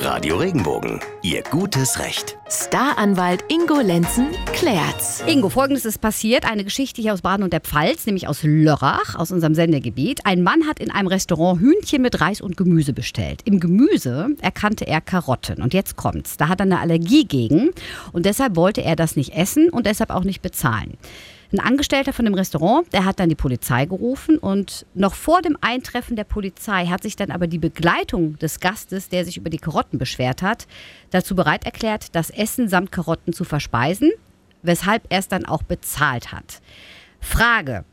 Radio Regenbogen, Ihr gutes Recht. Staranwalt Ingo Lenzen klärt's. Ingo, folgendes ist passiert. Eine Geschichte hier aus Baden und der Pfalz, nämlich aus Lörrach, aus unserem Sendegebiet. Ein Mann hat in einem Restaurant Hühnchen mit Reis und Gemüse bestellt. Im Gemüse erkannte er Karotten. Und jetzt kommt's. Da hat er eine Allergie gegen. Und deshalb wollte er das nicht essen und deshalb auch nicht bezahlen. Ein Angestellter von dem Restaurant, der hat dann die Polizei gerufen und noch vor dem Eintreffen der Polizei hat sich dann aber die Begleitung des Gastes, der sich über die Karotten beschwert hat, dazu bereit erklärt, das Essen samt Karotten zu verspeisen, weshalb er es dann auch bezahlt hat. Frage.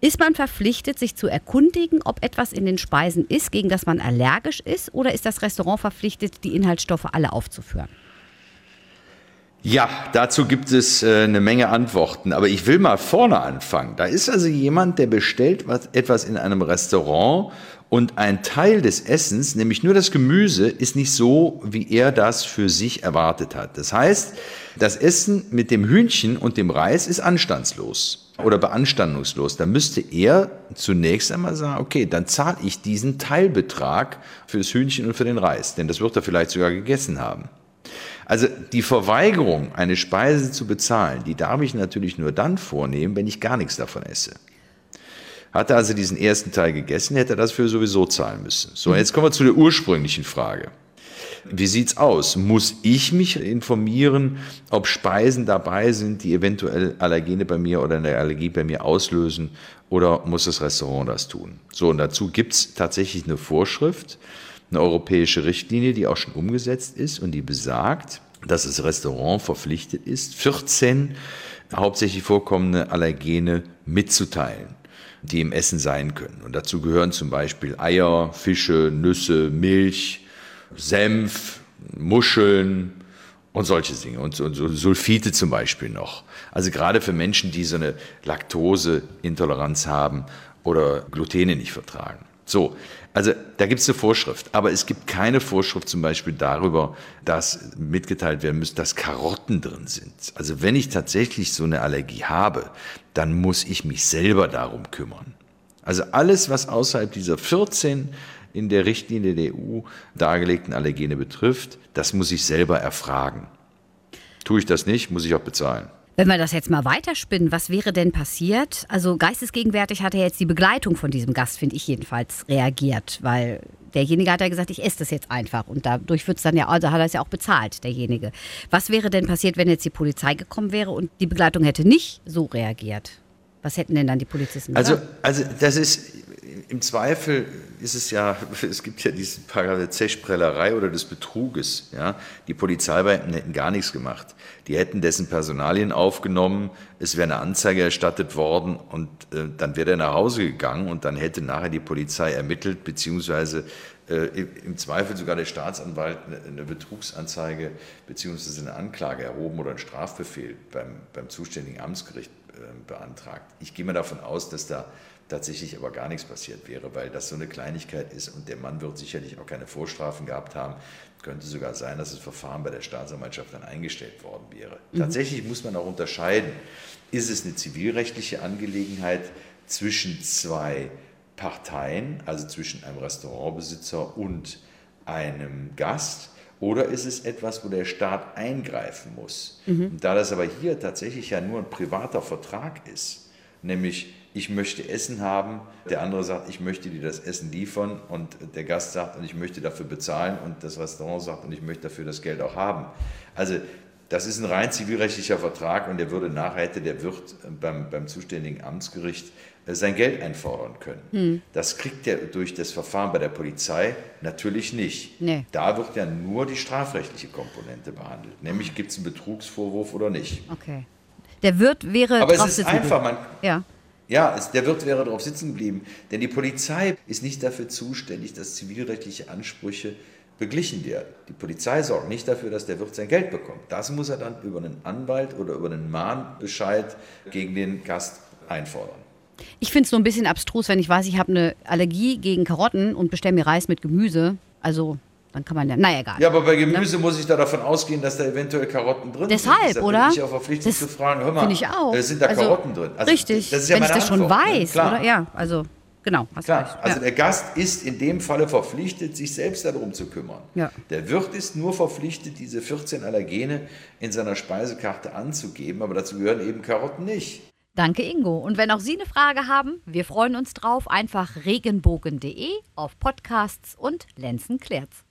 Ist man verpflichtet, sich zu erkundigen, ob etwas in den Speisen ist, gegen das man allergisch ist, oder ist das Restaurant verpflichtet, die Inhaltsstoffe alle aufzuführen? Ja, dazu gibt es äh, eine Menge Antworten, aber ich will mal vorne anfangen. Da ist also jemand, der bestellt was, etwas in einem Restaurant und ein Teil des Essens, nämlich nur das Gemüse, ist nicht so, wie er das für sich erwartet hat. Das heißt, das Essen mit dem Hühnchen und dem Reis ist anstandslos oder beanstandungslos. Da müsste er zunächst einmal sagen, okay, dann zahle ich diesen Teilbetrag fürs Hühnchen und für den Reis, denn das wird er vielleicht sogar gegessen haben. Also die Verweigerung, eine Speise zu bezahlen, die darf ich natürlich nur dann vornehmen, wenn ich gar nichts davon esse. Hat er also diesen ersten Teil gegessen, hätte er das für sowieso zahlen müssen. So, jetzt kommen wir zu der ursprünglichen Frage. Wie sieht's aus? Muss ich mich informieren, ob Speisen dabei sind, die eventuell Allergene bei mir oder eine Allergie bei mir auslösen, oder muss das Restaurant das tun? So, und dazu gibt's tatsächlich eine Vorschrift eine europäische Richtlinie, die auch schon umgesetzt ist und die besagt, dass das Restaurant verpflichtet ist, 14 hauptsächlich vorkommende Allergene mitzuteilen, die im Essen sein können. Und dazu gehören zum Beispiel Eier, Fische, Nüsse, Milch, Senf, Muscheln und solche Dinge. Und Sulfite zum Beispiel noch. Also gerade für Menschen, die so eine Laktoseintoleranz haben oder Glutene nicht vertragen. So, also da gibt es eine Vorschrift, aber es gibt keine Vorschrift zum Beispiel darüber, dass mitgeteilt werden muss, dass Karotten drin sind. Also wenn ich tatsächlich so eine Allergie habe, dann muss ich mich selber darum kümmern. Also alles, was außerhalb dieser 14 in der Richtlinie der EU dargelegten Allergene betrifft, das muss ich selber erfragen. Tue ich das nicht, muss ich auch bezahlen. Wenn wir das jetzt mal weiterspinnen, was wäre denn passiert? Also geistesgegenwärtig hat er jetzt die Begleitung von diesem Gast, finde ich jedenfalls, reagiert, weil derjenige hat ja gesagt, ich esse das jetzt einfach und dadurch wird es dann ja, also hat er es ja auch bezahlt, derjenige. Was wäre denn passiert, wenn jetzt die Polizei gekommen wäre und die Begleitung hätte nicht so reagiert? Was hätten denn dann die Polizisten gesagt? Also, also das ist im Zweifel ist es ja, es gibt ja diesen Paragraph der Zechprellerei oder des Betruges. Ja? Die Polizeibeamten hätten gar nichts gemacht. Die hätten dessen Personalien aufgenommen, es wäre eine Anzeige erstattet worden und äh, dann wäre er nach Hause gegangen und dann hätte nachher die Polizei ermittelt, beziehungsweise äh, im Zweifel sogar der Staatsanwalt eine, eine Betrugsanzeige beziehungsweise eine Anklage erhoben oder einen Strafbefehl beim, beim zuständigen Amtsgericht äh, beantragt. Ich gehe mal davon aus, dass da tatsächlich aber gar nichts passiert wäre, weil das so eine Kleinigkeit ist und der Mann wird sicherlich auch keine Vorstrafen gehabt haben. Könnte sogar sein, dass das Verfahren bei der Staatsanwaltschaft dann eingestellt worden wäre. Mhm. Tatsächlich muss man auch unterscheiden, ist es eine zivilrechtliche Angelegenheit zwischen zwei Parteien, also zwischen einem Restaurantbesitzer und einem Gast, oder ist es etwas, wo der Staat eingreifen muss? Mhm. Da das aber hier tatsächlich ja nur ein privater Vertrag ist, nämlich ich möchte Essen haben, der andere sagt, ich möchte dir das Essen liefern und der Gast sagt, und ich möchte dafür bezahlen und das Restaurant sagt, und ich möchte dafür das Geld auch haben. Also das ist ein rein zivilrechtlicher Vertrag und der würde nachher, hätte der Wirt beim, beim zuständigen Amtsgericht äh, sein Geld einfordern können. Hm. Das kriegt er durch das Verfahren bei der Polizei natürlich nicht. Nee. Da wird ja nur die strafrechtliche Komponente behandelt, nämlich gibt es einen Betrugsvorwurf oder nicht. Okay. Der Wirt wäre. Aber es ist einfach, man, ja. Ja, es, der Wirt wäre darauf sitzen geblieben. Denn die Polizei ist nicht dafür zuständig, dass zivilrechtliche Ansprüche beglichen werden. Die Polizei sorgt nicht dafür, dass der Wirt sein Geld bekommt. Das muss er dann über einen Anwalt oder über einen Mahnbescheid gegen den Gast einfordern. Ich finde es nur ein bisschen abstrus, wenn ich weiß, ich habe eine Allergie gegen Karotten und bestelle mir Reis mit Gemüse. Also dann kann man ja, naja, egal. Ja, aber bei Gemüse ne? muss ich da davon ausgehen, dass da eventuell Karotten drin Deshalb, sind. Deshalb, oder? Bin ich auch verpflichtet das zu fragen, hör mal, ich auch. sind da also, Karotten drin? Also, richtig, das ist ja wenn ich das schon weiß, ja. oder? Ja, also genau. Hast Klar, recht. also ja. der Gast ist in dem Falle verpflichtet, sich selbst darum zu kümmern. Ja. Der Wirt ist nur verpflichtet, diese 14 Allergene in seiner Speisekarte anzugeben, aber dazu gehören eben Karotten nicht. Danke, Ingo. Und wenn auch Sie eine Frage haben, wir freuen uns drauf. Einfach regenbogen.de auf Podcasts und Lenzen klärt's.